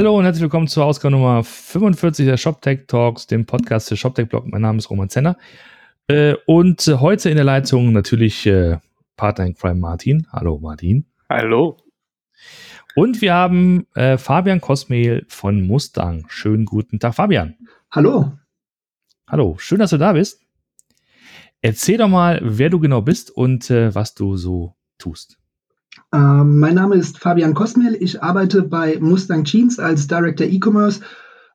Hallo und herzlich willkommen zur Ausgabe Nummer 45 der ShopTech Talks, dem Podcast des ShopTech Blog. Mein Name ist Roman Zenner. Äh, und heute in der Leitung natürlich äh, Partner in Crime Martin. Hallo Martin. Hallo. Und wir haben äh, Fabian Kosmehl von Mustang. Schönen guten Tag, Fabian. Hallo. Hallo, schön, dass du da bist. Erzähl doch mal, wer du genau bist und äh, was du so tust. Ähm, mein Name ist Fabian Kosmiel. Ich arbeite bei Mustang Jeans als Director E-Commerce.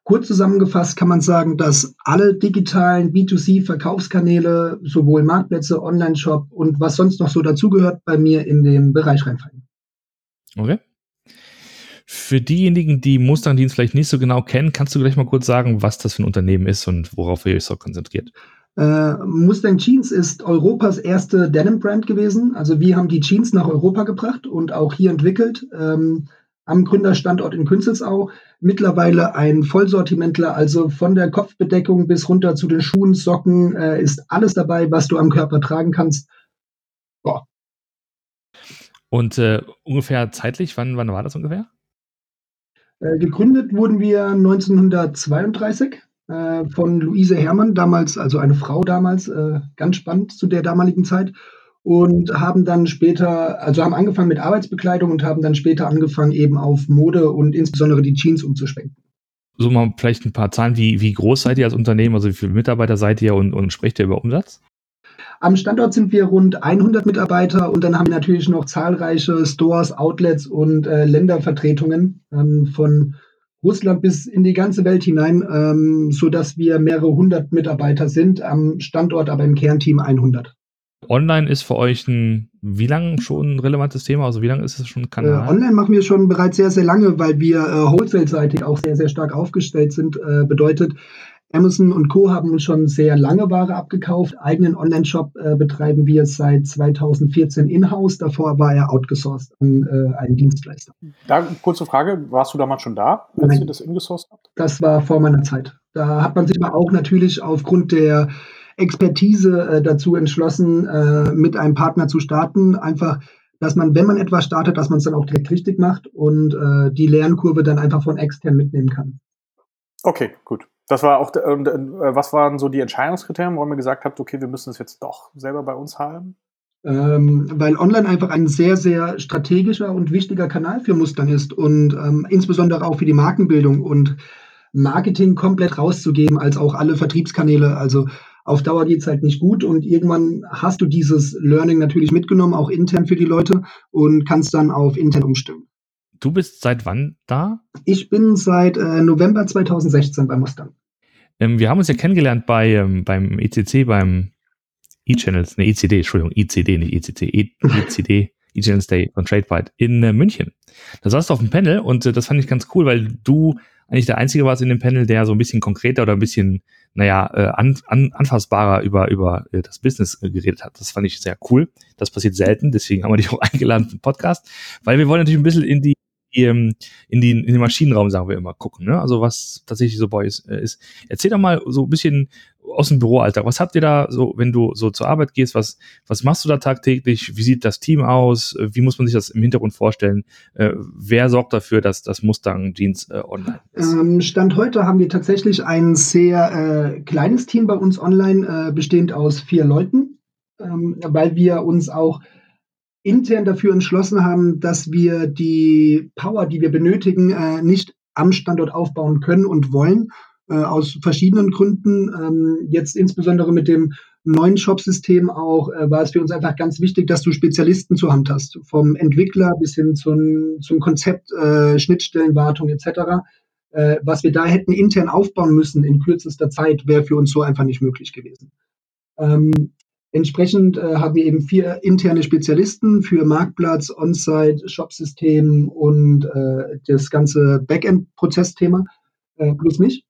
Kurz zusammengefasst kann man sagen, dass alle digitalen B2C-Verkaufskanäle, sowohl Marktplätze, Online-Shop und was sonst noch so dazugehört, bei mir in den Bereich reinfallen. Okay. Für diejenigen, die Mustang-Dienst vielleicht nicht so genau kennen, kannst du gleich mal kurz sagen, was das für ein Unternehmen ist und worauf ihr euch so konzentriert? Äh, Mustang Jeans ist Europas erste Denim-Brand gewesen. Also wir haben die Jeans nach Europa gebracht und auch hier entwickelt. Ähm, am Gründerstandort in Künzelsau. Mittlerweile ein Vollsortimentler, also von der Kopfbedeckung bis runter zu den Schuhen, Socken, äh, ist alles dabei, was du am Körper tragen kannst. Boah. Und äh, ungefähr zeitlich, wann, wann war das ungefähr? Äh, gegründet wurden wir 1932 äh, von Luise Herrmann, damals, also eine Frau damals, äh, ganz spannend zu der damaligen Zeit. Und haben dann später, also haben angefangen mit Arbeitsbekleidung und haben dann später angefangen, eben auf Mode und insbesondere die Jeans umzuschwenken. So mal vielleicht ein paar Zahlen, wie, wie groß seid ihr als Unternehmen, also wie viele Mitarbeiter seid ihr und, und sprecht ihr über Umsatz? Am Standort sind wir rund 100 Mitarbeiter und dann haben wir natürlich noch zahlreiche Stores, Outlets und äh, Ländervertretungen ähm, von Russland bis in die ganze Welt hinein, ähm, sodass wir mehrere hundert Mitarbeiter sind, am Standort aber im Kernteam 100. Online ist für euch ein, wie lange schon ein relevantes Thema? Also wie lange ist es schon ein Kanal? Äh, online machen wir schon bereits sehr, sehr lange, weil wir äh, wholesale-seitig auch sehr, sehr stark aufgestellt sind. Äh, bedeutet, Amazon und Co. haben uns schon sehr lange Ware abgekauft. Eigenen Online-Shop äh, betreiben wir seit 2014 in-house. Davor war er outgesourced an äh, einen Dienstleister. Da kurze Frage, warst du damals schon da, als Nein, ihr das ingesourced habt? Das war vor meiner Zeit. Da hat man sich aber auch natürlich aufgrund der Expertise äh, dazu entschlossen, äh, mit einem Partner zu starten. Einfach dass man, wenn man etwas startet, dass man es dann auch direkt richtig macht und äh, die Lernkurve dann einfach von extern mitnehmen kann. Okay, gut. Das war auch, und, äh, was waren so die Entscheidungskriterien, warum ihr gesagt habt, okay, wir müssen es jetzt doch selber bei uns haben? Ähm, weil online einfach ein sehr, sehr strategischer und wichtiger Kanal für Mustern ist und ähm, insbesondere auch für die Markenbildung und Marketing komplett rauszugeben, als auch alle Vertriebskanäle. Also auf Dauer geht es halt nicht gut und irgendwann hast du dieses Learning natürlich mitgenommen, auch intern für die Leute und kannst dann auf intern umstimmen. Du bist seit wann da? Ich bin seit äh, November 2016 bei Mustang. Ähm, wir haben uns ja kennengelernt bei, ähm, beim ECC, beim E-Channels, ne, ECD, Entschuldigung, ECD, nicht ECC, e ECD, E-Channels Day von TradeByte in äh, München. Da saßt du auf dem Panel und äh, das fand ich ganz cool, weil du eigentlich der Einzige warst in dem Panel, der so ein bisschen konkreter oder ein bisschen, naja, äh, an, an, anfassbarer über, über äh, das Business äh, geredet hat. Das fand ich sehr cool. Das passiert selten, deswegen haben wir dich auch eingeladen den Podcast, weil wir wollen natürlich ein bisschen in die in, die, in den Maschinenraum, sagen wir immer, gucken. Ne? Also was tatsächlich so bei ist, äh, ist. Erzähl doch mal so ein bisschen aus dem Büroalltag. Was habt ihr da so, wenn du so zur Arbeit gehst? Was, was machst du da tagtäglich? Wie sieht das Team aus? Wie muss man sich das im Hintergrund vorstellen? Äh, wer sorgt dafür, dass das Mustang Jeans äh, online ist? Ähm, Stand heute haben wir tatsächlich ein sehr äh, kleines Team bei uns online, äh, bestehend aus vier Leuten, ähm, weil wir uns auch intern dafür entschlossen haben, dass wir die Power, die wir benötigen, äh, nicht am Standort aufbauen können und wollen, äh, aus verschiedenen Gründen. Ähm, jetzt insbesondere mit dem neuen Shop-System auch äh, war es für uns einfach ganz wichtig, dass du Spezialisten zur Hand hast, vom Entwickler bis hin zum, zum Konzept, äh, Schnittstellenwartung etc. Äh, was wir da hätten intern aufbauen müssen in kürzester Zeit, wäre für uns so einfach nicht möglich gewesen. Ähm, Entsprechend äh, haben wir eben vier interne Spezialisten für Marktplatz, On-Site, Shop-System und äh, das ganze Backend-Prozessthema äh, plus mich.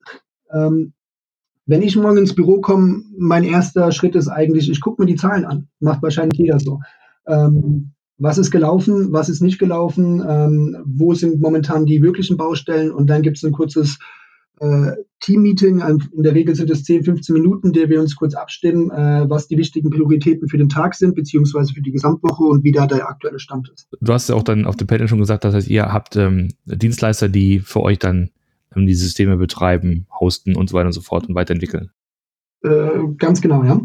Ähm, wenn ich morgen ins Büro komme, mein erster Schritt ist eigentlich, ich gucke mir die Zahlen an. Macht wahrscheinlich jeder so. Ähm, was ist gelaufen, was ist nicht gelaufen, ähm, wo sind momentan die wirklichen Baustellen und dann gibt es ein kurzes äh, Team-Meeting. In der Regel sind es 10, 15 Minuten, der wir uns kurz abstimmen, äh, was die wichtigen Prioritäten für den Tag sind, beziehungsweise für die Gesamtwoche und wie da der aktuelle Stand ist. Du hast ja auch dann auf dem Panel schon gesagt, das heißt, ihr habt ähm, Dienstleister, die für euch dann ähm, die Systeme betreiben, hosten und so weiter und so fort und weiterentwickeln. Äh, ganz genau, ja.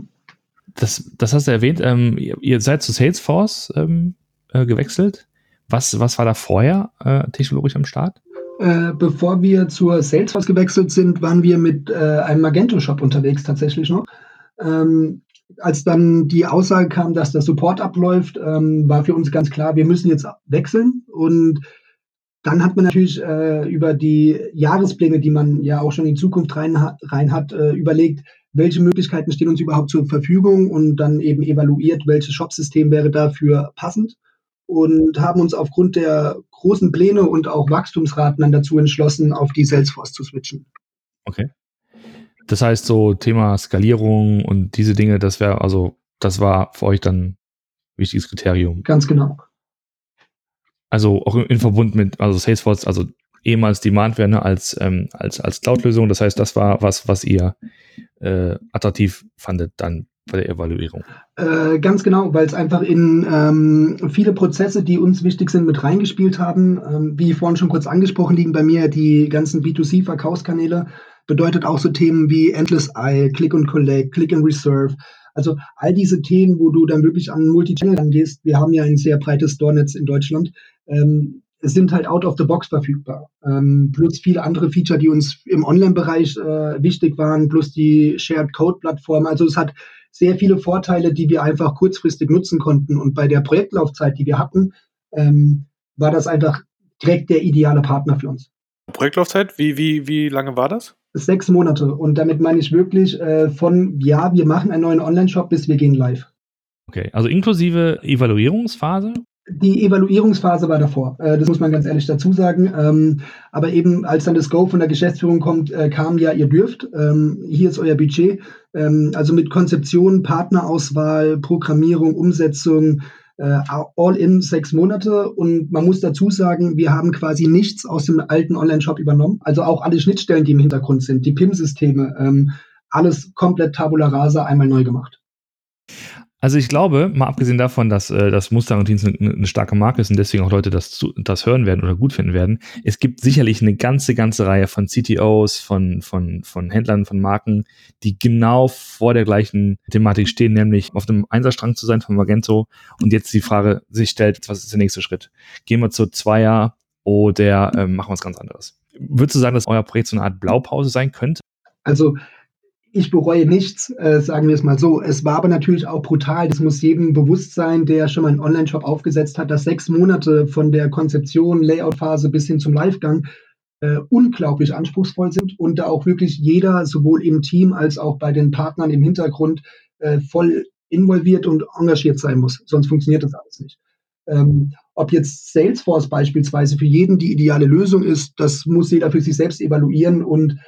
Das, das hast du erwähnt. Ähm, ihr, ihr, seid zu Salesforce ähm, äh, gewechselt. Was, was war da vorher äh, technologisch am Start? Äh, bevor wir zur Salesforce gewechselt sind, waren wir mit äh, einem Magento-Shop unterwegs tatsächlich noch. Ähm, als dann die Aussage kam, dass der Support abläuft, ähm, war für uns ganz klar, wir müssen jetzt wechseln. Und dann hat man natürlich äh, über die Jahrespläne, die man ja auch schon in Zukunft rein, rein hat, äh, überlegt, welche Möglichkeiten stehen uns überhaupt zur Verfügung und dann eben evaluiert, welches Shop-System wäre dafür passend und haben uns aufgrund der großen Pläne und auch Wachstumsraten dann dazu entschlossen, auf die Salesforce zu switchen. Okay. Das heißt, so Thema Skalierung und diese Dinge, das wäre also, das war für euch dann ein wichtiges Kriterium. Ganz genau. Also auch in Verbund mit, also Salesforce, also ehemals Demandware ne, als, ähm, als, als Cloud-Lösung. Das heißt, das war was, was ihr äh, attraktiv fandet dann bei der Evaluierung? Äh, ganz genau, weil es einfach in ähm, viele Prozesse, die uns wichtig sind, mit reingespielt haben. Ähm, wie vorhin schon kurz angesprochen, liegen bei mir die ganzen B2C-Verkaufskanäle. Bedeutet auch so Themen wie Endless Eye, Click and Collect, Click and Reserve. Also all diese Themen, wo du dann wirklich an Multichannel angehst. Wir haben ja ein sehr breites Store-Netz in Deutschland. Ähm, sind halt out of the box verfügbar. Ähm, plus viele andere Feature, die uns im Online-Bereich äh, wichtig waren, plus die Shared Code-Plattform. Also es hat sehr viele Vorteile, die wir einfach kurzfristig nutzen konnten. Und bei der Projektlaufzeit, die wir hatten, ähm, war das einfach direkt der ideale Partner für uns. Projektlaufzeit, wie, wie, wie lange war das? Sechs Monate. Und damit meine ich wirklich äh, von, ja, wir machen einen neuen Online-Shop, bis wir gehen live. Okay, also inklusive Evaluierungsphase? Die Evaluierungsphase war davor, äh, das muss man ganz ehrlich dazu sagen. Ähm, aber eben, als dann das Go von der Geschäftsführung kommt, äh, kam ja, ihr dürft, ähm, hier ist euer Budget. Ähm, also mit Konzeption, Partnerauswahl, Programmierung, Umsetzung, äh, all in sechs Monate. Und man muss dazu sagen, wir haben quasi nichts aus dem alten Online-Shop übernommen. Also auch alle Schnittstellen, die im Hintergrund sind, die PIM-Systeme, alles komplett tabula rasa einmal neu gemacht. Also ich glaube, mal abgesehen davon, dass, äh, dass Mustang und Teens eine, eine, starke Marke ist und deswegen auch Leute das, das hören werden oder gut finden werden, es gibt sicherlich eine ganze, ganze Reihe von CTOs, von, von, von Händlern, von Marken, die genau vor der gleichen Thematik stehen, nämlich auf dem Einserstrang zu sein von Magento und jetzt die Frage sich stellt, was ist der nächste Schritt? Gehen wir zu Zweier oder ähm, machen wir was ganz anderes? Würdest du sagen, dass euer Projekt so eine Art Blaupause sein könnte? Also ich bereue nichts, äh, sagen wir es mal so. Es war aber natürlich auch brutal. Das muss jedem bewusst sein, der schon mal einen Online-Shop aufgesetzt hat, dass sechs Monate von der Konzeption, Layout-Phase bis hin zum Livegang äh, unglaublich anspruchsvoll sind und da auch wirklich jeder, sowohl im Team als auch bei den Partnern im Hintergrund, äh, voll involviert und engagiert sein muss. Sonst funktioniert das alles nicht. Ähm, ob jetzt Salesforce beispielsweise für jeden die ideale Lösung ist, das muss jeder für sich selbst evaluieren und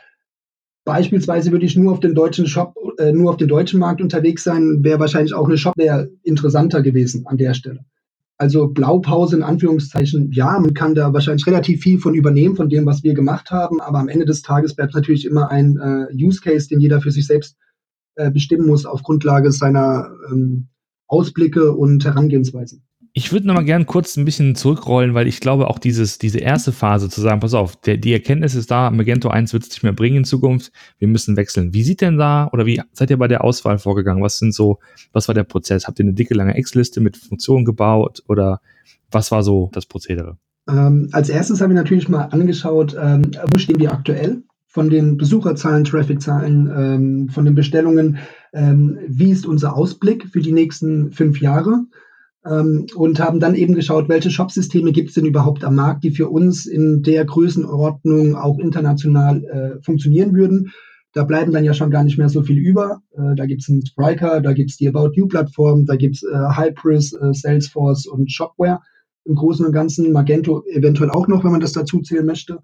Beispielsweise würde ich nur auf den deutschen Shop, äh, nur auf dem deutschen Markt unterwegs sein, wäre wahrscheinlich auch eine Shopware interessanter gewesen an der Stelle. Also Blaupause in Anführungszeichen, ja, man kann da wahrscheinlich relativ viel von übernehmen, von dem, was wir gemacht haben, aber am Ende des Tages bleibt natürlich immer ein äh, Use Case, den jeder für sich selbst äh, bestimmen muss auf Grundlage seiner ähm, Ausblicke und Herangehensweisen. Ich würde noch mal gern kurz ein bisschen zurückrollen, weil ich glaube, auch dieses, diese erste Phase zu sagen, pass auf, der, die Erkenntnis ist da, Magento 1 wird es nicht mehr bringen in Zukunft, wir müssen wechseln. Wie sieht denn da, oder wie seid ihr bei der Auswahl vorgegangen? Was sind so, was war der Prozess? Habt ihr eine dicke, lange Excel-Liste mit Funktionen gebaut oder was war so das Prozedere? Ähm, als erstes haben wir natürlich mal angeschaut, ähm, wo stehen wir aktuell? Von den Besucherzahlen, Trafficzahlen, ähm, von den Bestellungen. Ähm, wie ist unser Ausblick für die nächsten fünf Jahre? Ähm, und haben dann eben geschaut, welche Shopsysteme gibt es denn überhaupt am Markt, die für uns in der Größenordnung auch international äh, funktionieren würden. Da bleiben dann ja schon gar nicht mehr so viel über. Äh, da gibt es einen Spriker, da gibt es die About You-Plattform, da gibt es äh, Hypris, äh, Salesforce und Shopware im Großen und Ganzen. Magento eventuell auch noch, wenn man das dazu zählen möchte.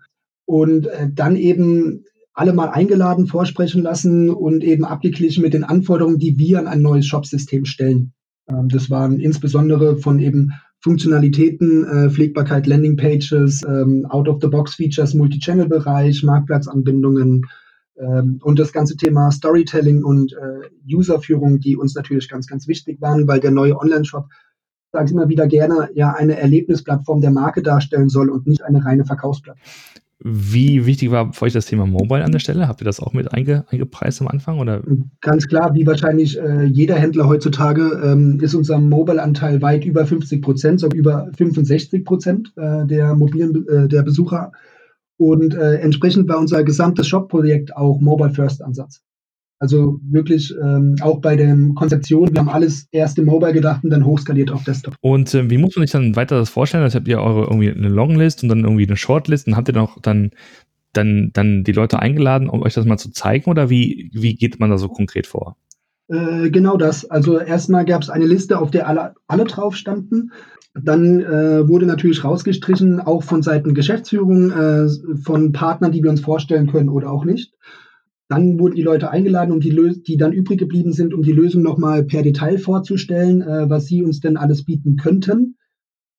Und äh, dann eben alle mal eingeladen, vorsprechen lassen und eben abgeglichen mit den Anforderungen, die wir an ein neues Shopsystem stellen. Ähm, das waren insbesondere von eben Funktionalitäten, äh, Pflegbarkeit, Landingpages, ähm, Out-of-the-Box-Features, Multi-Channel-Bereich, Marktplatzanbindungen ähm, und das ganze Thema Storytelling und äh, Userführung, die uns natürlich ganz, ganz wichtig waren, weil der neue Online-Shop, sage ich immer wieder gerne, ja eine Erlebnisplattform der Marke darstellen soll und nicht eine reine Verkaufsplattform. Wie wichtig war für euch das Thema Mobile an der Stelle? Habt ihr das auch mit einge, eingepreist am Anfang? Oder? Ganz klar, wie wahrscheinlich äh, jeder Händler heutzutage, ähm, ist unser Mobile-Anteil weit über 50 Prozent, sogar über 65 Prozent äh, der mobilen äh, der Besucher. Und äh, entsprechend war unser gesamtes Shop-Projekt auch Mobile First-Ansatz. Also wirklich ähm, auch bei der Konzeption, wir haben alles erst im Mobile gedacht und dann hochskaliert auf Desktop. Und äh, wie muss man sich dann weiter das vorstellen? Also habt ihr eure irgendwie eine Longlist und dann irgendwie eine Shortlist und habt ihr noch dann, dann, dann die Leute eingeladen, um euch das mal zu zeigen oder wie, wie geht man da so konkret vor? Äh, genau das. Also erstmal gab es eine Liste, auf der alle, alle drauf standen. Dann äh, wurde natürlich rausgestrichen, auch von Seiten Geschäftsführung, äh, von Partnern, die wir uns vorstellen können oder auch nicht. Dann wurden die Leute eingeladen, um die, Lös die dann übrig geblieben sind, um die Lösung nochmal per Detail vorzustellen, äh, was sie uns denn alles bieten könnten.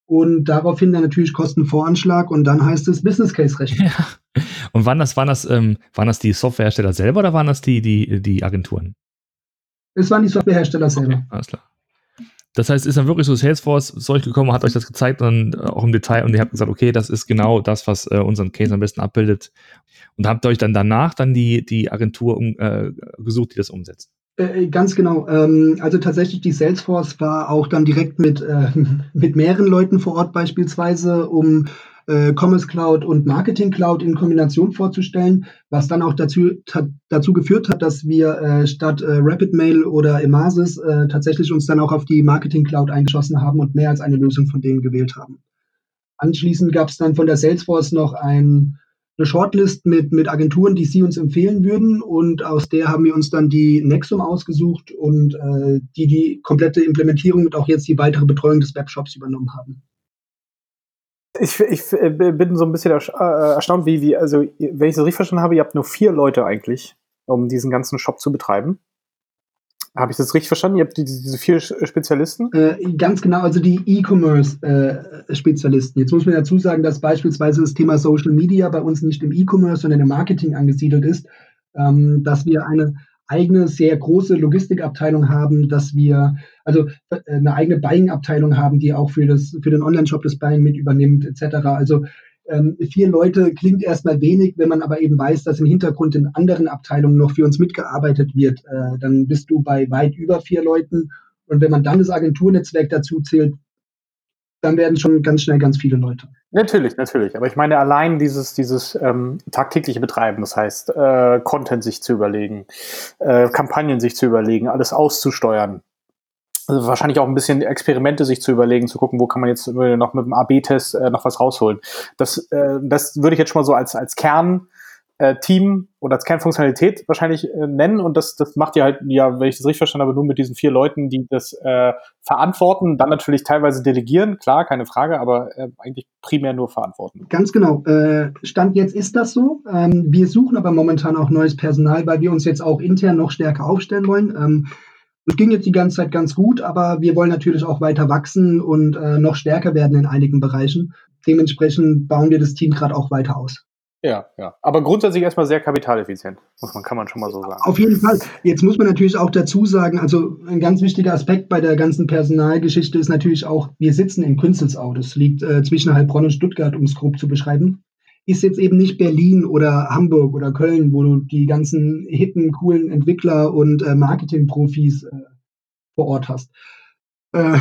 Und daraufhin dann natürlich Kostenvoranschlag und dann heißt es Business Case rechnen. Ja. Und waren das, waren das, ähm, waren das die Softwarehersteller selber oder waren das die, die, die Agenturen? Es waren die Softwarehersteller selber. Okay, alles klar. Das heißt, ist dann wirklich so Salesforce zu euch gekommen, hat euch das gezeigt und dann äh, auch im Detail und ihr habt gesagt, okay, das ist genau das, was äh, unseren Case am besten abbildet. Und habt euch dann danach dann die, die Agentur um, äh, gesucht, die das umsetzt. Äh, ganz genau. Ähm, also tatsächlich die Salesforce war auch dann direkt mit, äh, mit mehreren Leuten vor Ort beispielsweise, um äh, Commerce Cloud und Marketing Cloud in Kombination vorzustellen, was dann auch dazu, dazu geführt hat, dass wir äh, statt äh, Rapid Mail oder Emasis äh, tatsächlich uns dann auch auf die Marketing Cloud eingeschossen haben und mehr als eine Lösung von denen gewählt haben. Anschließend gab es dann von der Salesforce noch ein, eine Shortlist mit, mit Agenturen, die sie uns empfehlen würden und aus der haben wir uns dann die Nexum ausgesucht und äh, die die komplette Implementierung und auch jetzt die weitere Betreuung des Webshops übernommen haben. Ich, ich äh, bin so ein bisschen äh, erstaunt, wie, wie, also, wenn ich das richtig verstanden habe, ihr habt nur vier Leute eigentlich, um diesen ganzen Shop zu betreiben. Habe ich das richtig verstanden? Ihr habt die, diese vier Spezialisten? Äh, ganz genau, also die E-Commerce-Spezialisten. Äh, Jetzt muss man dazu sagen, dass beispielsweise das Thema Social Media bei uns nicht im E-Commerce, sondern im Marketing angesiedelt ist, ähm, dass wir eine eigene, sehr große Logistikabteilung haben, dass wir also äh, eine eigene Buying-Abteilung haben, die auch für, das, für den Online-Shop das Buying mit übernimmt, etc. Also ähm, vier Leute klingt erstmal wenig, wenn man aber eben weiß, dass im Hintergrund in anderen Abteilungen noch für uns mitgearbeitet wird, äh, dann bist du bei weit über vier Leuten. Und wenn man dann das Agenturnetzwerk dazu zählt, dann werden schon ganz schnell ganz viele Leute. Natürlich, natürlich. Aber ich meine allein dieses, dieses ähm, tagtägliche Betreiben, das heißt, äh, Content sich zu überlegen, äh, Kampagnen sich zu überlegen, alles auszusteuern. Also wahrscheinlich auch ein bisschen Experimente sich zu überlegen, zu gucken, wo kann man jetzt noch mit dem AB-Test äh, noch was rausholen. Das, äh, das würde ich jetzt schon mal so als, als Kern äh, Team oder als Kernfunktionalität wahrscheinlich äh, nennen und das, das macht ihr halt, ja, wenn ich das richtig verstanden habe, nur mit diesen vier Leuten, die das äh, verantworten, dann natürlich teilweise delegieren, klar, keine Frage, aber äh, eigentlich primär nur verantworten. Ganz genau. Äh, Stand jetzt ist das so. Ähm, wir suchen aber momentan auch neues Personal, weil wir uns jetzt auch intern noch stärker aufstellen wollen. Ähm, es ging jetzt die ganze Zeit ganz gut, aber wir wollen natürlich auch weiter wachsen und äh, noch stärker werden in einigen Bereichen. Dementsprechend bauen wir das Team gerade auch weiter aus. Ja, ja. Aber grundsätzlich erstmal sehr kapitaleffizient, muss man, kann man schon mal so sagen. Auf jeden Fall. Jetzt muss man natürlich auch dazu sagen, also ein ganz wichtiger Aspekt bei der ganzen Personalgeschichte ist natürlich auch, wir sitzen in Künzelsau. Das liegt äh, zwischen Heilbronn und Stuttgart, um es grob zu beschreiben. Ist jetzt eben nicht Berlin oder Hamburg oder Köln, wo du die ganzen hippen, coolen Entwickler und äh, Marketingprofis äh, vor Ort hast. Äh,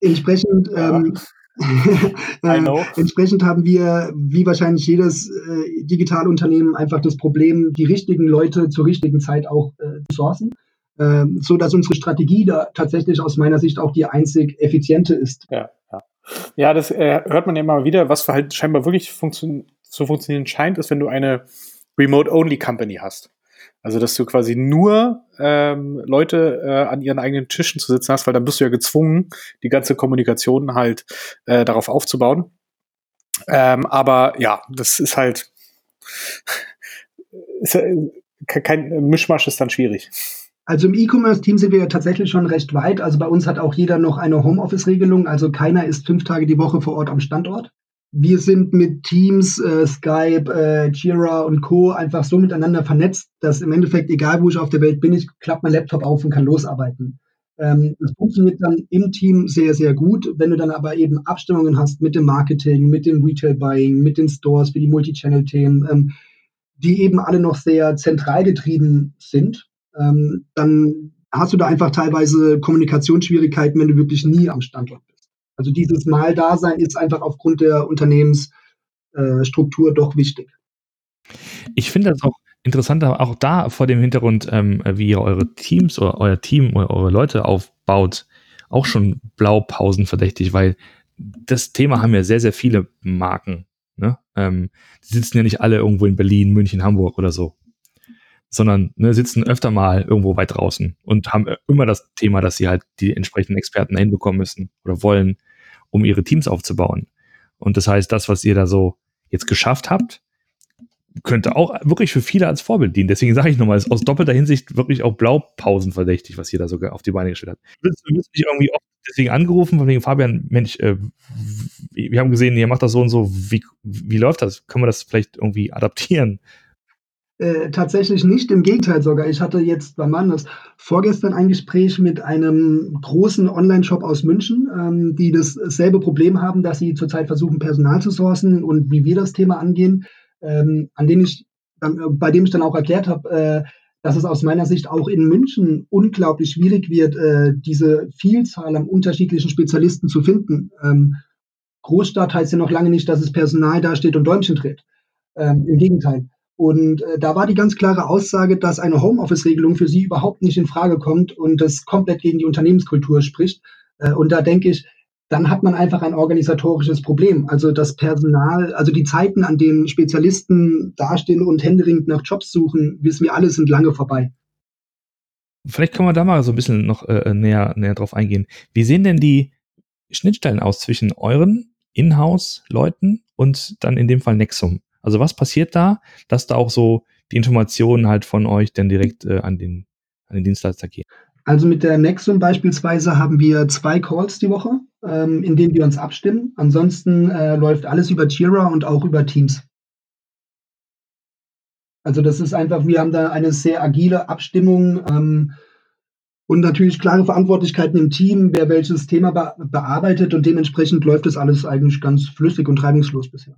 entsprechend ja. ähm, äh, entsprechend haben wir, wie wahrscheinlich jedes äh, Digitalunternehmen, einfach das Problem, die richtigen Leute zur richtigen Zeit auch äh, zu sourcen, äh, so dass unsere Strategie da tatsächlich aus meiner Sicht auch die einzig effiziente ist. Ja, ja. ja das äh, hört man ja immer wieder, was halt scheinbar wirklich funktio zu funktionieren scheint, ist, wenn du eine Remote-Only-Company hast. Also, dass du quasi nur ähm, Leute äh, an ihren eigenen Tischen zu sitzen hast, weil dann bist du ja gezwungen, die ganze Kommunikation halt äh, darauf aufzubauen. Ähm, aber ja, das ist halt ist, äh, kein Mischmasch ist dann schwierig. Also im E-Commerce-Team sind wir ja tatsächlich schon recht weit. Also bei uns hat auch jeder noch eine Homeoffice-Regelung. Also keiner ist fünf Tage die Woche vor Ort am Standort. Wir sind mit Teams, äh, Skype, äh, Jira und Co. einfach so miteinander vernetzt, dass im Endeffekt, egal wo ich auf der Welt bin, ich klappe mein Laptop auf und kann losarbeiten. Ähm, das funktioniert dann im Team sehr, sehr gut. Wenn du dann aber eben Abstimmungen hast mit dem Marketing, mit dem Retail-Buying, mit den Stores für die Multichannel-Themen, ähm, die eben alle noch sehr zentral getrieben sind, ähm, dann hast du da einfach teilweise Kommunikationsschwierigkeiten, wenn du wirklich nie am Standort bist. Also dieses Mal-Dasein ist einfach aufgrund der Unternehmensstruktur äh, doch wichtig. Ich finde das auch interessant, auch da vor dem Hintergrund, ähm, wie ihr eure Teams oder euer Team oder eure Leute aufbaut, auch schon Blaupausen verdächtig, weil das Thema haben ja sehr, sehr viele Marken. Ne? Ähm, die sitzen ja nicht alle irgendwo in Berlin, München, Hamburg oder so, sondern ne, sitzen öfter mal irgendwo weit draußen und haben immer das Thema, dass sie halt die entsprechenden Experten hinbekommen müssen oder wollen um ihre Teams aufzubauen. Und das heißt, das, was ihr da so jetzt geschafft habt, könnte auch wirklich für viele als Vorbild dienen. Deswegen sage ich nochmal, ist aus doppelter Hinsicht wirklich auch Blaupausen verdächtig, was ihr da sogar auf die Beine gestellt habt. Du bist nicht irgendwie oft deswegen angerufen, von wegen Fabian, Mensch, äh, wir haben gesehen, ihr macht das so und so. Wie, wie läuft das? Können wir das vielleicht irgendwie adaptieren? Äh, tatsächlich nicht, im Gegenteil sogar. Ich hatte jetzt, wann war das? Vorgestern ein Gespräch mit einem großen Online-Shop aus München, ähm, die dasselbe Problem haben, dass sie zurzeit versuchen, Personal zu sourcen und wie wir das Thema angehen, ähm, an dem ich, dann, äh, bei dem ich dann auch erklärt habe, äh, dass es aus meiner Sicht auch in München unglaublich schwierig wird, äh, diese Vielzahl an unterschiedlichen Spezialisten zu finden. Ähm, Großstadt heißt ja noch lange nicht, dass es Personal dasteht und Däumchen dreht. Ähm, Im Gegenteil. Und äh, da war die ganz klare Aussage, dass eine Homeoffice-Regelung für sie überhaupt nicht in Frage kommt und das komplett gegen die Unternehmenskultur spricht. Äh, und da denke ich, dann hat man einfach ein organisatorisches Problem. Also das Personal, also die Zeiten, an denen Spezialisten dastehen und händeringend nach Jobs suchen, wissen wir alle, sind lange vorbei. Vielleicht können wir da mal so ein bisschen noch äh, näher, näher drauf eingehen. Wie sehen denn die Schnittstellen aus zwischen euren Inhouse-Leuten und dann in dem Fall Nexum? Also was passiert da, dass da auch so die Informationen halt von euch dann direkt äh, an, den, an den Dienstleister gehen? Also mit der Nexum beispielsweise haben wir zwei Calls die Woche, ähm, in denen wir uns abstimmen. Ansonsten äh, läuft alles über Jira und auch über Teams. Also das ist einfach, wir haben da eine sehr agile Abstimmung ähm, und natürlich klare Verantwortlichkeiten im Team, wer welches Thema be bearbeitet und dementsprechend läuft das alles eigentlich ganz flüssig und reibungslos bisher.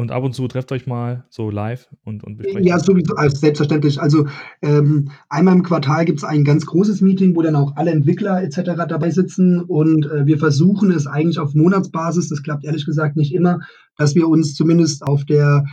Und ab und zu trefft euch mal so live und, und besprecht. Ja, sowieso, also selbstverständlich. Also ähm, einmal im Quartal gibt es ein ganz großes Meeting, wo dann auch alle Entwickler etc. dabei sitzen und äh, wir versuchen es eigentlich auf Monatsbasis, das klappt ehrlich gesagt nicht immer, dass wir uns zumindest auf der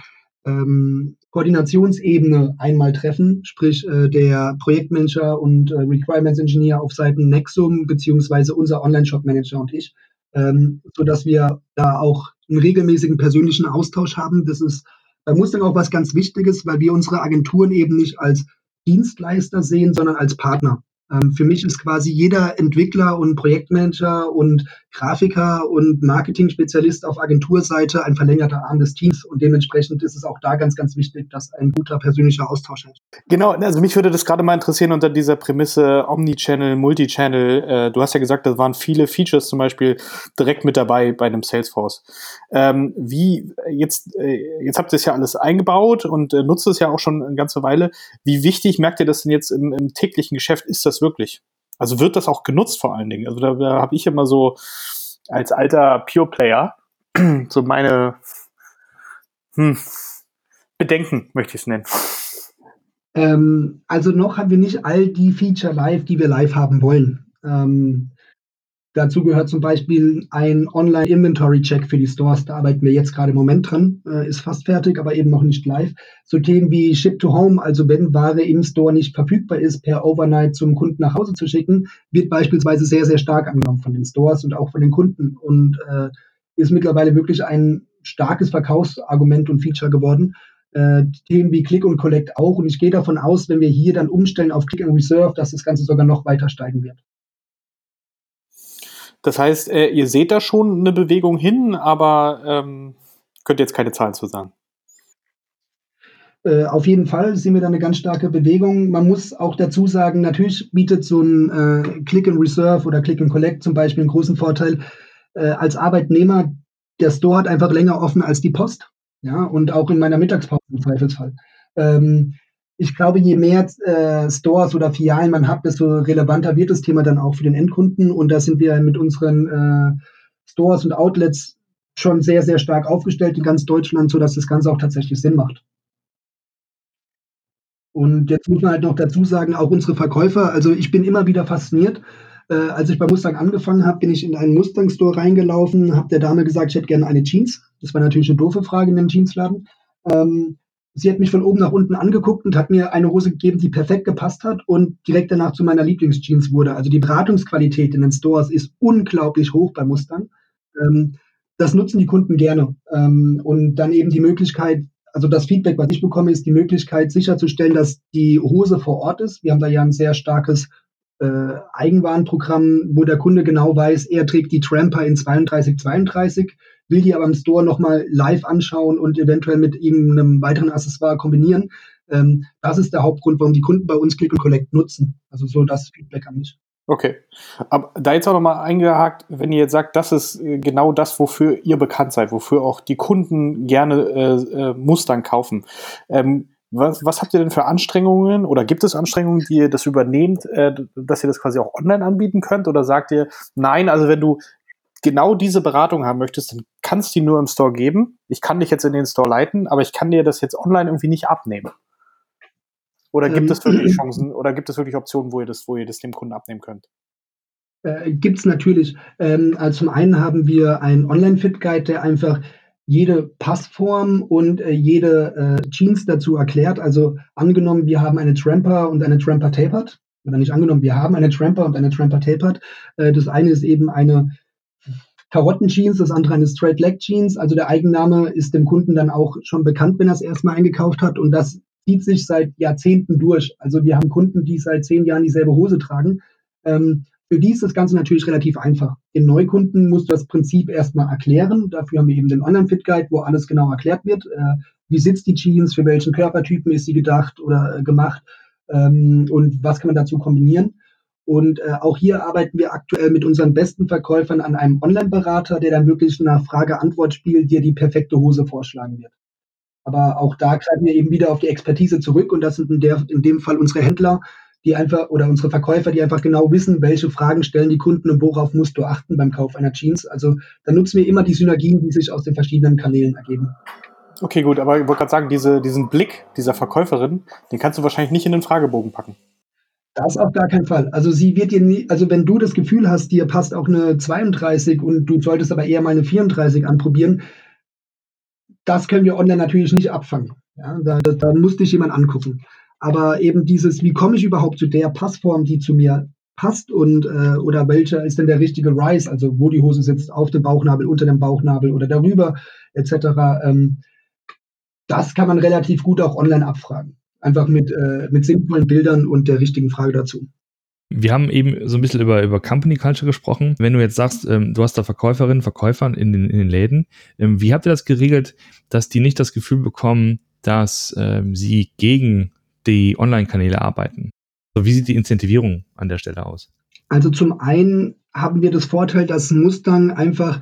ähm, Koordinationsebene einmal treffen, sprich äh, der Projektmanager und äh, Requirements Engineer auf Seiten Nexum beziehungsweise unser Online-Shop-Manager und ich, ähm, sodass wir da auch einen regelmäßigen persönlichen Austausch haben. Das ist bei Mustang auch was ganz Wichtiges, weil wir unsere Agenturen eben nicht als Dienstleister sehen, sondern als Partner. Ähm, für mich ist quasi jeder Entwickler und Projektmanager und Grafiker und Marketing-Spezialist auf Agenturseite ein verlängerter Arm des Teams und dementsprechend ist es auch da ganz, ganz wichtig, dass ein guter persönlicher Austausch ist. Genau, also mich würde das gerade mal interessieren unter dieser Prämisse Omnichannel, Multichannel. Äh, du hast ja gesagt, da waren viele Features zum Beispiel direkt mit dabei bei einem Salesforce. Ähm, wie jetzt, äh, jetzt habt ihr es ja alles eingebaut und äh, nutzt es ja auch schon eine ganze Weile. Wie wichtig merkt ihr das denn jetzt im, im täglichen Geschäft? Ist das wirklich? Also wird das auch genutzt vor allen Dingen? Also da, da habe ich immer so als alter Pure Player so meine hm, Bedenken, möchte ich es nennen. Ähm, also noch haben wir nicht all die Feature live, die wir live haben wollen. Ähm, Dazu gehört zum Beispiel ein Online-Inventory-Check für die Stores. Da arbeiten wir jetzt gerade im Moment dran. Äh, ist fast fertig, aber eben noch nicht live. So Themen wie Ship to Home, also wenn Ware im Store nicht verfügbar ist, per Overnight zum Kunden nach Hause zu schicken, wird beispielsweise sehr, sehr stark angenommen von den Stores und auch von den Kunden und äh, ist mittlerweile wirklich ein starkes Verkaufsargument und Feature geworden. Äh, Themen wie Click und Collect auch. Und ich gehe davon aus, wenn wir hier dann umstellen auf Click and Reserve, dass das Ganze sogar noch weiter steigen wird. Das heißt, äh, ihr seht da schon eine Bewegung hin, aber ähm, könnt jetzt keine Zahlen zu sagen. Äh, auf jeden Fall sehen wir da eine ganz starke Bewegung. Man muss auch dazu sagen, natürlich bietet so ein äh, Click and Reserve oder Click and Collect zum Beispiel einen großen Vorteil äh, als Arbeitnehmer. Der Store hat einfach länger offen als die Post. Ja, und auch in meiner Mittagspause im Zweifelsfall. Ähm, ich glaube, je mehr äh, Stores oder Filialen man hat, desto relevanter wird das Thema dann auch für den Endkunden. Und da sind wir mit unseren äh, Stores und Outlets schon sehr, sehr stark aufgestellt in ganz Deutschland, sodass das Ganze auch tatsächlich Sinn macht. Und jetzt muss man halt noch dazu sagen, auch unsere Verkäufer, also ich bin immer wieder fasziniert. Äh, als ich bei Mustang angefangen habe, bin ich in einen Mustang-Store reingelaufen, habe der Dame gesagt, ich hätte gerne eine Jeans. Das war natürlich eine doofe Frage in dem Jeansladen. Ähm, sie hat mich von oben nach unten angeguckt und hat mir eine Hose gegeben, die perfekt gepasst hat und direkt danach zu meiner Lieblingsjeans wurde. Also die Beratungsqualität in den Stores ist unglaublich hoch bei Mustang. Ähm, das nutzen die Kunden gerne. Ähm, und dann eben die Möglichkeit, also das Feedback, was ich bekomme, ist die Möglichkeit sicherzustellen, dass die Hose vor Ort ist. Wir haben da ja ein sehr starkes äh, Eigenwarenprogramm, wo der Kunde genau weiß, er trägt die Tramper in 3232, will die aber im Store nochmal live anschauen und eventuell mit ihm einem weiteren Accessoire kombinieren. Ähm, das ist der Hauptgrund, warum die Kunden bei uns Click und Collect nutzen. Also so das Feedback an mich. Okay. Aber da jetzt auch nochmal eingehakt, wenn ihr jetzt sagt, das ist äh, genau das, wofür ihr bekannt seid, wofür auch die Kunden gerne äh, äh, Mustern kaufen. Ähm, was, was habt ihr denn für Anstrengungen oder gibt es Anstrengungen, die ihr das übernehmt, äh, dass ihr das quasi auch online anbieten könnt? Oder sagt ihr, nein, also wenn du genau diese Beratung haben möchtest, dann kannst du die nur im Store geben. Ich kann dich jetzt in den Store leiten, aber ich kann dir das jetzt online irgendwie nicht abnehmen. Oder gibt ähm, es wirklich Chancen oder gibt es wirklich Optionen, wo ihr das, wo ihr das dem Kunden abnehmen könnt? Äh, gibt es natürlich. Ähm, also zum einen haben wir einen Online-Fit-Guide, der einfach jede Passform und äh, jede äh, Jeans dazu erklärt. Also angenommen, wir haben eine Tramper und eine Tramper Tapered. Oder nicht angenommen, wir haben eine Tramper und eine Tramper Tapered. Äh, das eine ist eben eine Karotten-Jeans, das andere eine Straight-Leg-Jeans. Also der Eigenname ist dem Kunden dann auch schon bekannt, wenn er es erstmal eingekauft hat. Und das zieht sich seit Jahrzehnten durch. Also wir haben Kunden, die seit zehn Jahren dieselbe Hose tragen. Ähm, für die ist das Ganze natürlich relativ einfach. Den Neukunden muss das Prinzip erstmal erklären. Dafür haben wir eben den Online-Fit-Guide, wo alles genau erklärt wird. Äh, wie sitzt die Jeans, für welchen Körpertypen ist sie gedacht oder äh, gemacht ähm, und was kann man dazu kombinieren. Und äh, auch hier arbeiten wir aktuell mit unseren besten Verkäufern an einem Online-Berater, der dann wirklich nach Frage-Antwort-Spiel dir die perfekte Hose vorschlagen wird. Aber auch da greifen wir eben wieder auf die Expertise zurück und das sind in, der, in dem Fall unsere Händler, die einfach oder unsere Verkäufer, die einfach genau wissen, welche Fragen stellen die Kunden und worauf musst du achten beim Kauf einer Jeans. Also da nutzen wir immer die Synergien, die sich aus den verschiedenen Kanälen ergeben. Okay, gut, aber ich wollte gerade sagen, diese, diesen Blick dieser Verkäuferin, den kannst du wahrscheinlich nicht in den Fragebogen packen. Das auf gar keinen Fall. Also sie wird dir nie, also wenn du das Gefühl hast, dir passt auch eine 32 und du solltest aber eher mal eine 34 anprobieren, das können wir online natürlich nicht abfangen. Ja, da, da muss dich jemand angucken. Aber eben dieses, wie komme ich überhaupt zu der Passform, die zu mir passt und äh, oder welcher ist denn der richtige Rise, also wo die Hose sitzt, auf dem Bauchnabel, unter dem Bauchnabel oder darüber, etc. Ähm, das kann man relativ gut auch online abfragen. Einfach mit, äh, mit sinnvollen Bildern und der richtigen Frage dazu. Wir haben eben so ein bisschen über, über Company Culture gesprochen. Wenn du jetzt sagst, ähm, du hast da Verkäuferinnen, Verkäufer in den, in den Läden, ähm, wie habt ihr das geregelt, dass die nicht das Gefühl bekommen, dass ähm, sie gegen die Online-Kanäle arbeiten? So, wie sieht die Incentivierung an der Stelle aus? Also zum einen haben wir das Vorteil, dass Mustang einfach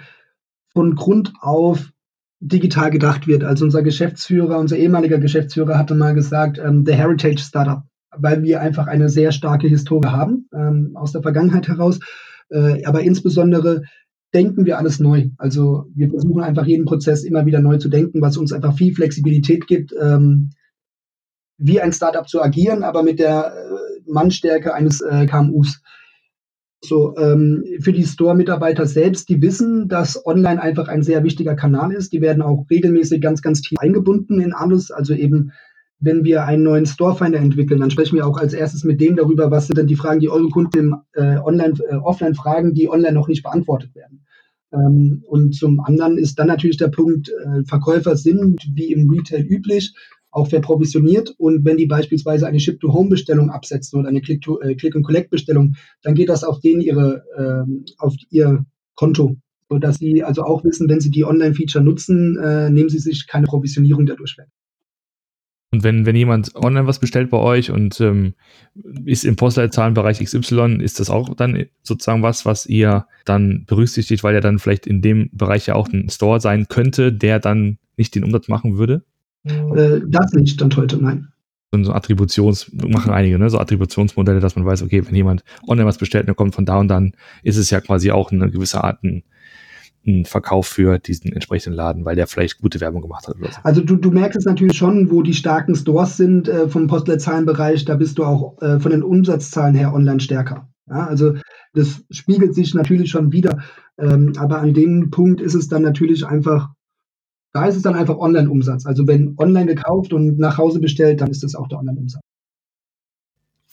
von Grund auf digital gedacht wird. Also unser Geschäftsführer, unser ehemaliger Geschäftsführer hatte mal gesagt, ähm, the Heritage Startup weil wir einfach eine sehr starke Historie haben ähm, aus der Vergangenheit heraus. Äh, aber insbesondere denken wir alles neu. Also wir versuchen einfach jeden Prozess immer wieder neu zu denken, was uns einfach viel Flexibilität gibt, ähm, wie ein Startup zu agieren, aber mit der äh, Mannstärke eines äh, KMUs. So, ähm, für die Store-Mitarbeiter selbst, die wissen, dass online einfach ein sehr wichtiger Kanal ist. Die werden auch regelmäßig ganz, ganz tief eingebunden in alles. Also eben wenn wir einen neuen Storefinder entwickeln, dann sprechen wir auch als erstes mit dem darüber, was sind denn die Fragen, die eure Kunden äh, online, äh, offline fragen, die online noch nicht beantwortet werden. Ähm, und zum anderen ist dann natürlich der Punkt, äh, Verkäufer sind wie im Retail üblich auch verprovisioniert und wenn die beispielsweise eine Ship-to-Home-Bestellung absetzen oder eine äh, Click-and-Collect-Bestellung, dann geht das auf denen ihre, ähm, auf ihr Konto, sodass sie also auch wissen, wenn sie die Online-Feature nutzen, äh, nehmen sie sich keine Provisionierung dadurch weg. Und wenn, wenn jemand online was bestellt bei euch und ähm, ist im Postleitzahlenbereich XY, ist das auch dann sozusagen was, was ihr dann berücksichtigt, weil ja dann vielleicht in dem Bereich ja auch ein Store sein könnte, der dann nicht den Umsatz machen würde? Äh, das nicht, stand heute, nein. So Attributions, machen einige, ne? So Attributionsmodelle, dass man weiß, okay, wenn jemand online was bestellt und er kommt von da und dann, ist es ja quasi auch eine gewisse Art ein einen Verkauf für diesen entsprechenden Laden, weil der vielleicht gute Werbung gemacht hat. Oder so. Also du, du merkst es natürlich schon, wo die starken Stores sind äh, vom Postleitzahlenbereich, da bist du auch äh, von den Umsatzzahlen her online stärker. Ja, also das spiegelt sich natürlich schon wieder. Ähm, aber an dem Punkt ist es dann natürlich einfach, da ist es dann einfach Online-Umsatz. Also wenn online gekauft und nach Hause bestellt, dann ist das auch der Online-Umsatz.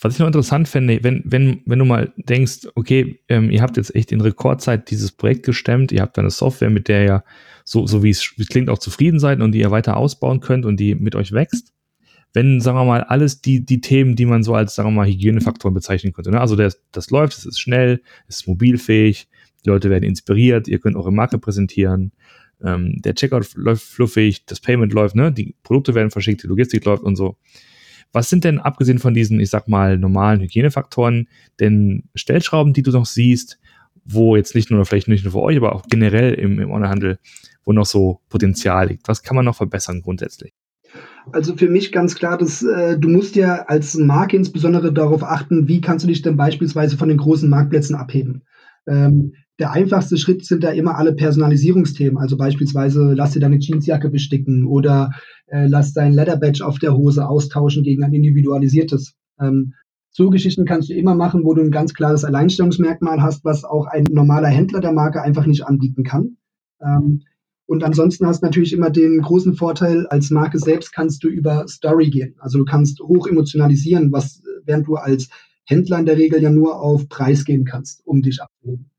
Was ich noch interessant fände, wenn, wenn, wenn du mal denkst, okay, ähm, ihr habt jetzt echt in Rekordzeit dieses Projekt gestemmt, ihr habt eine Software, mit der ihr so, so wie es, klingt, auch zufrieden seid und die ihr weiter ausbauen könnt und die mit euch wächst. Wenn, sagen wir mal, alles die, die Themen, die man so als, sagen wir mal, Hygienefaktoren bezeichnen könnte. Ne? Also das, das läuft, es ist schnell, es ist mobilfähig, die Leute werden inspiriert, ihr könnt eure Marke präsentieren, ähm, der Checkout läuft fluffig, das Payment läuft, ne? die Produkte werden verschickt, die Logistik läuft und so was sind denn, abgesehen von diesen, ich sag mal, normalen Hygienefaktoren, denn Stellschrauben, die du noch siehst, wo jetzt nicht nur, vielleicht nicht nur für euch, aber auch generell im, im Onlinehandel, wo noch so Potenzial liegt? Was kann man noch verbessern grundsätzlich? Also für mich ganz klar, dass äh, du musst ja als Marke insbesondere darauf achten, wie kannst du dich denn beispielsweise von den großen Marktplätzen abheben. Ähm, der einfachste Schritt sind da immer alle Personalisierungsthemen. Also beispielsweise lass dir deine Jeansjacke besticken oder äh, lass dein Leather auf der Hose austauschen gegen ein individualisiertes. Ähm, so Geschichten kannst du immer machen, wo du ein ganz klares Alleinstellungsmerkmal hast, was auch ein normaler Händler der Marke einfach nicht anbieten kann. Ähm, und ansonsten hast du natürlich immer den großen Vorteil, als Marke selbst kannst du über Story gehen. Also du kannst hoch emotionalisieren, was, während du als Händler in der Regel ja nur auf Preis gehen kannst, um dich abzuheben.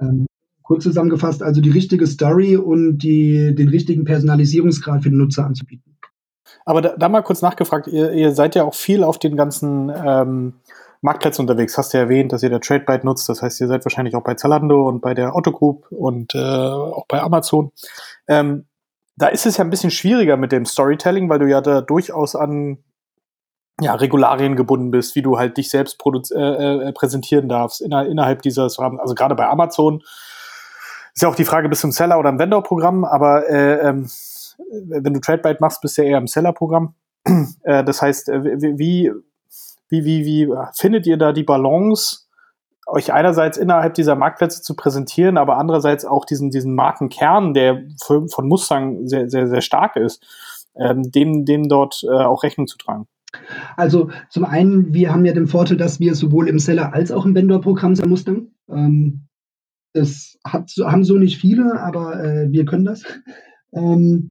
Ähm, kurz zusammengefasst, also die richtige Story und die, den richtigen Personalisierungsgrad für den Nutzer anzubieten. Aber da, da mal kurz nachgefragt, ihr, ihr, seid ja auch viel auf den ganzen ähm, Marktplätzen unterwegs. Hast du ja erwähnt, dass ihr der TradeByte nutzt. Das heißt, ihr seid wahrscheinlich auch bei Zalando und bei der Otto Group und äh, auch bei Amazon. Ähm, da ist es ja ein bisschen schwieriger mit dem Storytelling, weil du ja da durchaus an ja, Regularien gebunden bist, wie du halt dich selbst äh, äh, präsentieren darfst inner innerhalb dieses Rahmens. Also gerade bei Amazon ist ja auch die Frage, bist du im Seller oder im Vendor-Programm, aber äh, ähm, wenn du TradeByte machst, bist du ja eher im Seller-Programm. äh, das heißt, äh, wie, wie, wie, wie findet ihr da die Balance, euch einerseits innerhalb dieser Marktplätze zu präsentieren, aber andererseits auch diesen, diesen Markenkern, der für, von Mustang sehr, sehr, sehr stark ist, ähm, dem, dem dort äh, auch Rechnung zu tragen? Also zum einen, wir haben ja den Vorteil, dass wir sowohl im Seller als auch im Vendor-Programm sein mussten. Ähm, das hat, haben so nicht viele, aber äh, wir können das. Ähm,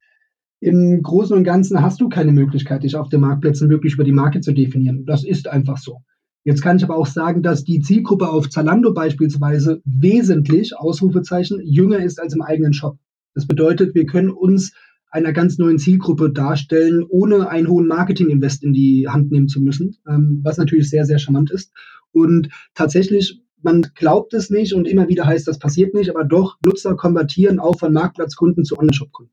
Im Großen und Ganzen hast du keine Möglichkeit, dich auf den Marktplätzen wirklich über die Marke zu definieren. Das ist einfach so. Jetzt kann ich aber auch sagen, dass die Zielgruppe auf Zalando beispielsweise wesentlich, Ausrufezeichen, jünger ist als im eigenen Shop. Das bedeutet, wir können uns einer ganz neuen Zielgruppe darstellen, ohne einen hohen Marketing-Invest in die Hand nehmen zu müssen, ähm, was natürlich sehr, sehr charmant ist. Und tatsächlich, man glaubt es nicht und immer wieder heißt, das passiert nicht, aber doch, Nutzer konvertieren auch von Marktplatzkunden zu Online-Shop-Kunden.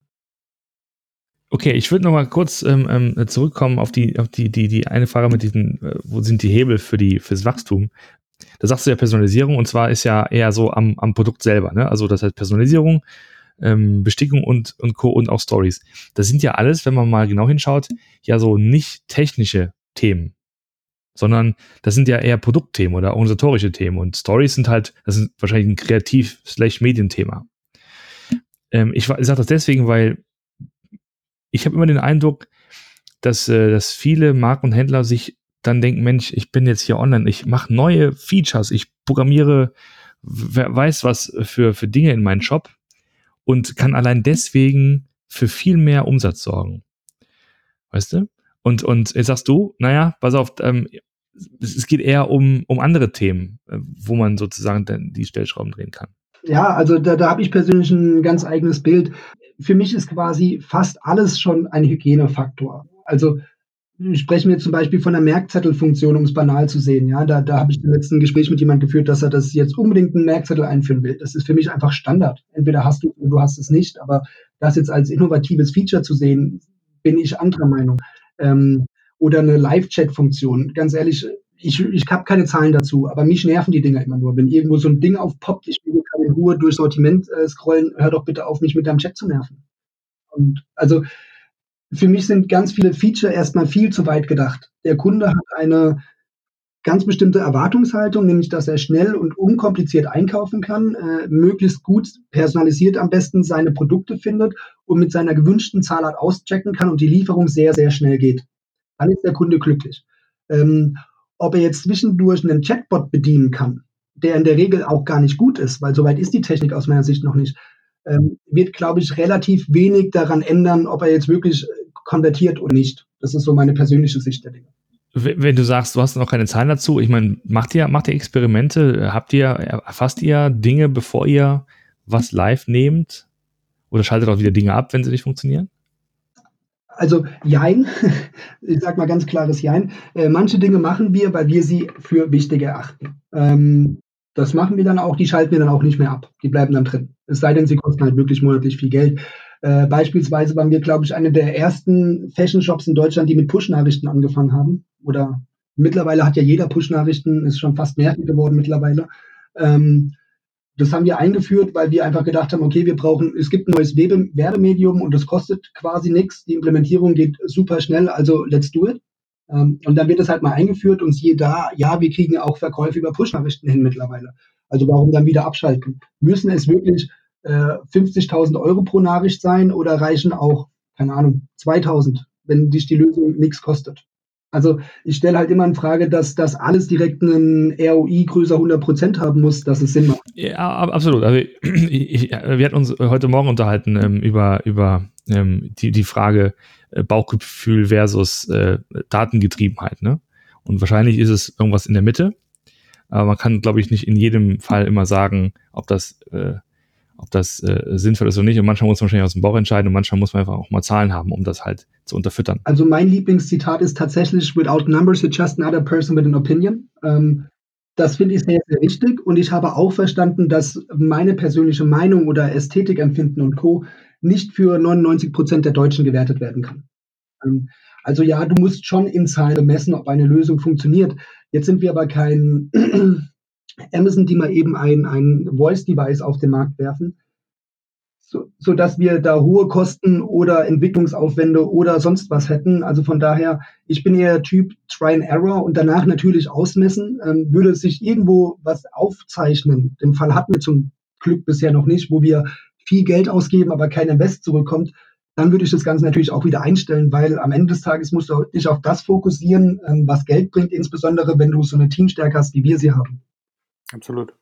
Okay, ich würde noch mal kurz ähm, ähm, zurückkommen auf die, auf die, die, die eine Frage mit diesen, äh, wo sind die Hebel für die, fürs Wachstum? Da sagst du ja Personalisierung und zwar ist ja eher so am, am Produkt selber, ne? Also das heißt Personalisierung, ähm, Bestickung und, und Co. und auch Stories. Das sind ja alles, wenn man mal genau hinschaut, ja so nicht technische Themen, sondern das sind ja eher Produktthemen oder organisatorische Themen und Stories sind halt, das ist wahrscheinlich ein Kreativ-Medienthema. Ähm, ich ich sage das deswegen, weil ich habe immer den Eindruck, dass, äh, dass viele Marken und Händler sich dann denken, Mensch, ich bin jetzt hier online, ich mache neue Features, ich programmiere, wer weiß was für, für Dinge in meinen Shop und kann allein deswegen für viel mehr Umsatz sorgen. Weißt du? Und, und jetzt sagst du, naja, pass auf, ähm, es geht eher um, um andere Themen, äh, wo man sozusagen die Stellschrauben drehen kann. Ja, also da, da habe ich persönlich ein ganz eigenes Bild. Für mich ist quasi fast alles schon ein Hygienefaktor. Also sprechen wir zum Beispiel von der Merkzettelfunktion, um es banal zu sehen. Ja, da, da habe ich im letzten Gespräch mit jemandem geführt, dass er das jetzt unbedingt einen Merkzettel einführen will. Das ist für mich einfach Standard. Entweder hast du oder du hast es nicht, aber das jetzt als innovatives Feature zu sehen, bin ich anderer Meinung. Ähm, oder eine Live-Chat-Funktion. Ganz ehrlich, ich, ich habe keine Zahlen dazu, aber mich nerven die Dinger immer nur. Wenn irgendwo so ein Ding aufpoppt, ich will in Ruhe durch Sortiment äh, scrollen, hör doch bitte auf, mich mit deinem Chat zu nerven. Und also für mich sind ganz viele Feature erstmal viel zu weit gedacht. Der Kunde hat eine ganz bestimmte Erwartungshaltung, nämlich dass er schnell und unkompliziert einkaufen kann, äh, möglichst gut personalisiert am besten seine Produkte findet und mit seiner gewünschten Zahlart auschecken kann und die Lieferung sehr, sehr schnell geht. Dann ist der Kunde glücklich. Ähm, ob er jetzt zwischendurch einen Chatbot bedienen kann, der in der Regel auch gar nicht gut ist, weil soweit ist die Technik aus meiner Sicht noch nicht, ähm, wird, glaube ich, relativ wenig daran ändern, ob er jetzt wirklich konvertiert oder nicht. Das ist so meine persönliche Sicht der Dinge wenn du sagst, du hast noch keine Zahlen dazu, ich meine, macht ihr, macht ihr Experimente? Habt ihr, erfasst ihr Dinge, bevor ihr was live nehmt? Oder schaltet auch wieder Dinge ab, wenn sie nicht funktionieren? Also Jein, ich sag mal ganz klares Jein. Äh, manche Dinge machen wir, weil wir sie für wichtig erachten. Ähm, das machen wir dann auch, die schalten wir dann auch nicht mehr ab. Die bleiben dann drin. Es sei denn, sie kosten halt wirklich monatlich viel Geld. Äh, beispielsweise waren wir, glaube ich, eine der ersten Fashion-Shops in Deutschland, die mit Push-Nachrichten angefangen haben. Oder mittlerweile hat ja jeder Push-Nachrichten, ist schon fast nervig geworden mittlerweile. Ähm, das haben wir eingeführt, weil wir einfach gedacht haben, okay, wir brauchen, es gibt ein neues Werbemedium und das kostet quasi nichts. Die Implementierung geht super schnell, also let's do it. Ähm, und dann wird das halt mal eingeführt und siehe da, ja, wir kriegen auch Verkäufe über Push-Nachrichten hin mittlerweile. Also warum dann wieder abschalten? Müssen es wirklich äh, 50.000 Euro pro Nachricht sein oder reichen auch, keine Ahnung, 2.000, wenn dich die Lösung nichts kostet. Also ich stelle halt immer in Frage, dass das alles direkt einen ROI größer 100% haben muss, dass es Sinn macht. Ja, absolut. Also ich, ich, wir hatten uns heute Morgen unterhalten ähm, über, über ähm, die, die Frage äh, Bauchgefühl versus äh, Datengetriebenheit. Ne? Und wahrscheinlich ist es irgendwas in der Mitte. Aber man kann, glaube ich, nicht in jedem Fall immer sagen, ob das äh, ob das äh, sinnvoll ist oder nicht. Und manchmal muss man wahrscheinlich aus dem Bauch entscheiden und manchmal muss man einfach auch mal Zahlen haben, um das halt zu unterfüttern. Also mein Lieblingszitat ist tatsächlich, without numbers, you're just another person with an opinion. Ähm, das finde ich sehr, sehr wichtig und ich habe auch verstanden, dass meine persönliche Meinung oder Ästhetikempfinden und Co. nicht für 99 Prozent der Deutschen gewertet werden kann. Ähm, also ja, du musst schon in Zahlen bemessen, ob eine Lösung funktioniert. Jetzt sind wir aber kein Amazon, die mal eben ein, ein Voice-Device auf den Markt werfen, so, so dass wir da hohe Kosten oder Entwicklungsaufwände oder sonst was hätten. Also von daher, ich bin eher Typ Try and Error und danach natürlich ausmessen. Ähm, würde sich irgendwo was aufzeichnen, den Fall hatten wir zum Glück bisher noch nicht, wo wir viel Geld ausgeben, aber kein Invest zurückkommt, dann würde ich das Ganze natürlich auch wieder einstellen, weil am Ende des Tages musst du dich auf das fokussieren, ähm, was Geld bringt, insbesondere wenn du so eine Teamstärke hast, wie wir sie haben. Absolut.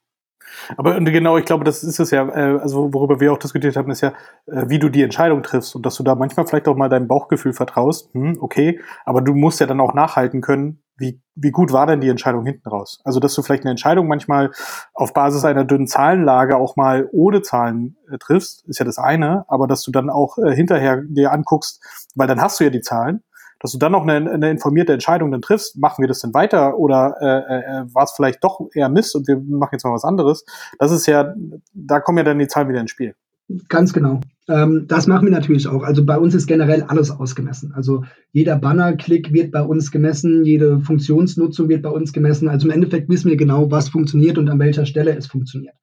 Aber genau, ich glaube, das ist es ja, äh, also worüber wir auch diskutiert haben, ist ja, äh, wie du die Entscheidung triffst und dass du da manchmal vielleicht auch mal deinem Bauchgefühl vertraust. Hm, okay, aber du musst ja dann auch nachhalten können, wie, wie gut war denn die Entscheidung hinten raus? Also, dass du vielleicht eine Entscheidung manchmal auf Basis einer dünnen Zahlenlage auch mal ohne Zahlen äh, triffst, ist ja das eine, aber dass du dann auch äh, hinterher dir anguckst, weil dann hast du ja die Zahlen dass du dann noch eine, eine informierte Entscheidung dann triffst, machen wir das denn weiter oder äh, äh, war es vielleicht doch eher Mist und wir machen jetzt mal was anderes. Das ist ja, da kommen ja dann die Zahlen wieder ins Spiel. Ganz genau. Ähm, das machen wir natürlich auch. Also bei uns ist generell alles ausgemessen. Also jeder Bannerklick wird bei uns gemessen, jede Funktionsnutzung wird bei uns gemessen. Also im Endeffekt wissen wir genau, was funktioniert und an welcher Stelle es funktioniert.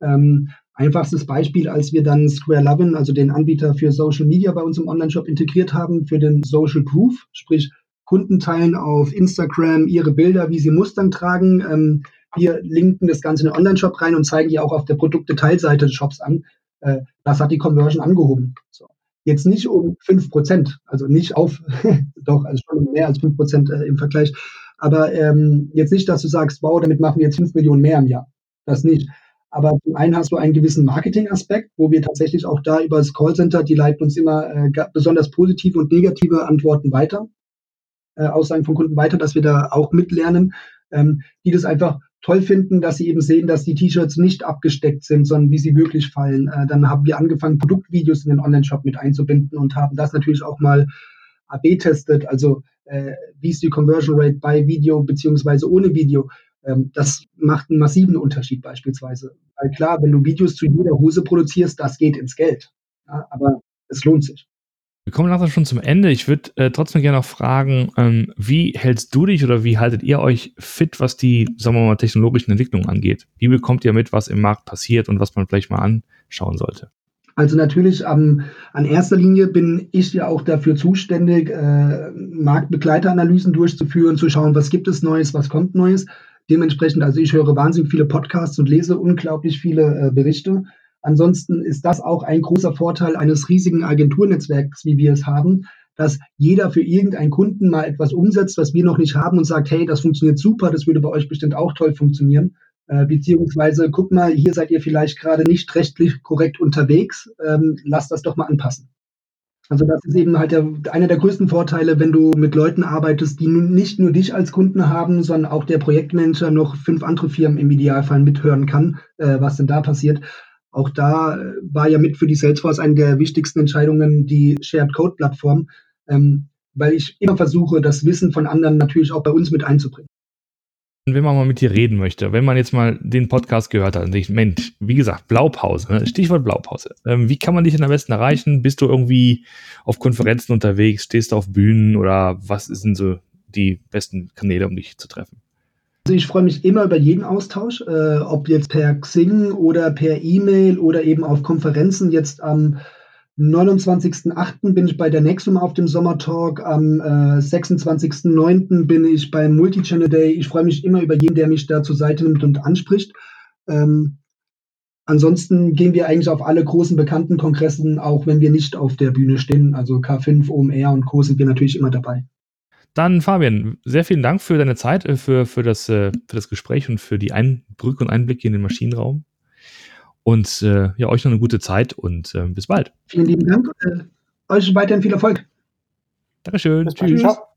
Ähm, Einfachstes Beispiel, als wir dann Square Lovin, also den Anbieter für Social Media bei uns im Online-Shop integriert haben, für den Social Proof, sprich Kunden teilen auf Instagram ihre Bilder, wie sie Mustern tragen. Ähm, wir linken das Ganze in den Online-Shop rein und zeigen die auch auf der Produktdetailseite des Shops an. Äh, das hat die Conversion angehoben. So. Jetzt nicht um 5%, also nicht auf, doch, also schon mehr als 5% äh, im Vergleich. Aber ähm, jetzt nicht, dass du sagst, wow, damit machen wir jetzt 5 Millionen mehr im Jahr. Das nicht. Aber zum einen hast du einen gewissen Marketing-Aspekt, wo wir tatsächlich auch da über das Callcenter, die leiten uns immer äh, besonders positive und negative Antworten weiter, äh, Aussagen von Kunden weiter, dass wir da auch mitlernen, ähm, die das einfach toll finden, dass sie eben sehen, dass die T-Shirts nicht abgesteckt sind, sondern wie sie wirklich fallen. Äh, dann haben wir angefangen, Produktvideos in den Online-Shop mit einzubinden und haben das natürlich auch mal AB testet, also äh, wie ist die Conversion Rate bei Video beziehungsweise ohne Video. Ähm, das macht einen massiven Unterschied beispielsweise. Weil klar, wenn du Videos zu jeder Hose produzierst, das geht ins Geld. Ja, aber es lohnt sich. Wir kommen langsam schon zum Ende. Ich würde äh, trotzdem gerne noch fragen, ähm, wie hältst du dich oder wie haltet ihr euch fit, was die, sagen wir mal, technologischen Entwicklungen angeht? Wie bekommt ihr mit, was im Markt passiert und was man vielleicht mal anschauen sollte? Also natürlich ähm, an erster Linie bin ich ja auch dafür zuständig, äh, Marktbegleiteranalysen durchzuführen, zu schauen, was gibt es Neues, was kommt Neues. Dementsprechend, also ich höre wahnsinnig viele Podcasts und lese unglaublich viele äh, Berichte. Ansonsten ist das auch ein großer Vorteil eines riesigen Agenturnetzwerks, wie wir es haben, dass jeder für irgendeinen Kunden mal etwas umsetzt, was wir noch nicht haben und sagt, hey, das funktioniert super, das würde bei euch bestimmt auch toll funktionieren. Äh, beziehungsweise, guck mal, hier seid ihr vielleicht gerade nicht rechtlich korrekt unterwegs, ähm, lasst das doch mal anpassen. Also das ist eben halt der, einer der größten Vorteile, wenn du mit Leuten arbeitest, die nicht nur dich als Kunden haben, sondern auch der Projektmanager noch fünf andere Firmen im Idealfall mithören kann, äh, was denn da passiert. Auch da äh, war ja mit für die Salesforce eine der wichtigsten Entscheidungen die Shared Code Plattform, ähm, weil ich immer versuche, das Wissen von anderen natürlich auch bei uns mit einzubringen. Wenn man mal mit dir reden möchte, wenn man jetzt mal den Podcast gehört hat und sich, Mensch, wie gesagt, Blaupause, ne? Stichwort Blaupause. Ähm, wie kann man dich denn am besten erreichen? Bist du irgendwie auf Konferenzen unterwegs? Stehst du auf Bühnen oder was sind so die besten Kanäle, um dich zu treffen? Also ich freue mich immer über jeden Austausch, äh, ob jetzt per Xing oder per E-Mail oder eben auf Konferenzen. Jetzt am 29.08. bin ich bei der Nexum auf dem Sommertalk, am äh, 26.09. bin ich beim Multichannel Day. Ich freue mich immer über jeden, der mich da zur Seite nimmt und anspricht. Ähm, ansonsten gehen wir eigentlich auf alle großen bekannten Kongressen, auch wenn wir nicht auf der Bühne stehen. Also K5, OMR und Co. sind wir natürlich immer dabei. Dann, Fabian, sehr vielen Dank für deine Zeit, äh, für, für, das, äh, für das Gespräch und für die Einbrücke und Einblicke in den Maschinenraum. Und äh, ja, euch noch eine gute Zeit und äh, bis bald. Vielen lieben Dank. Äh, euch weiterhin viel Erfolg. Dankeschön. Bis Tschüss. Ciao.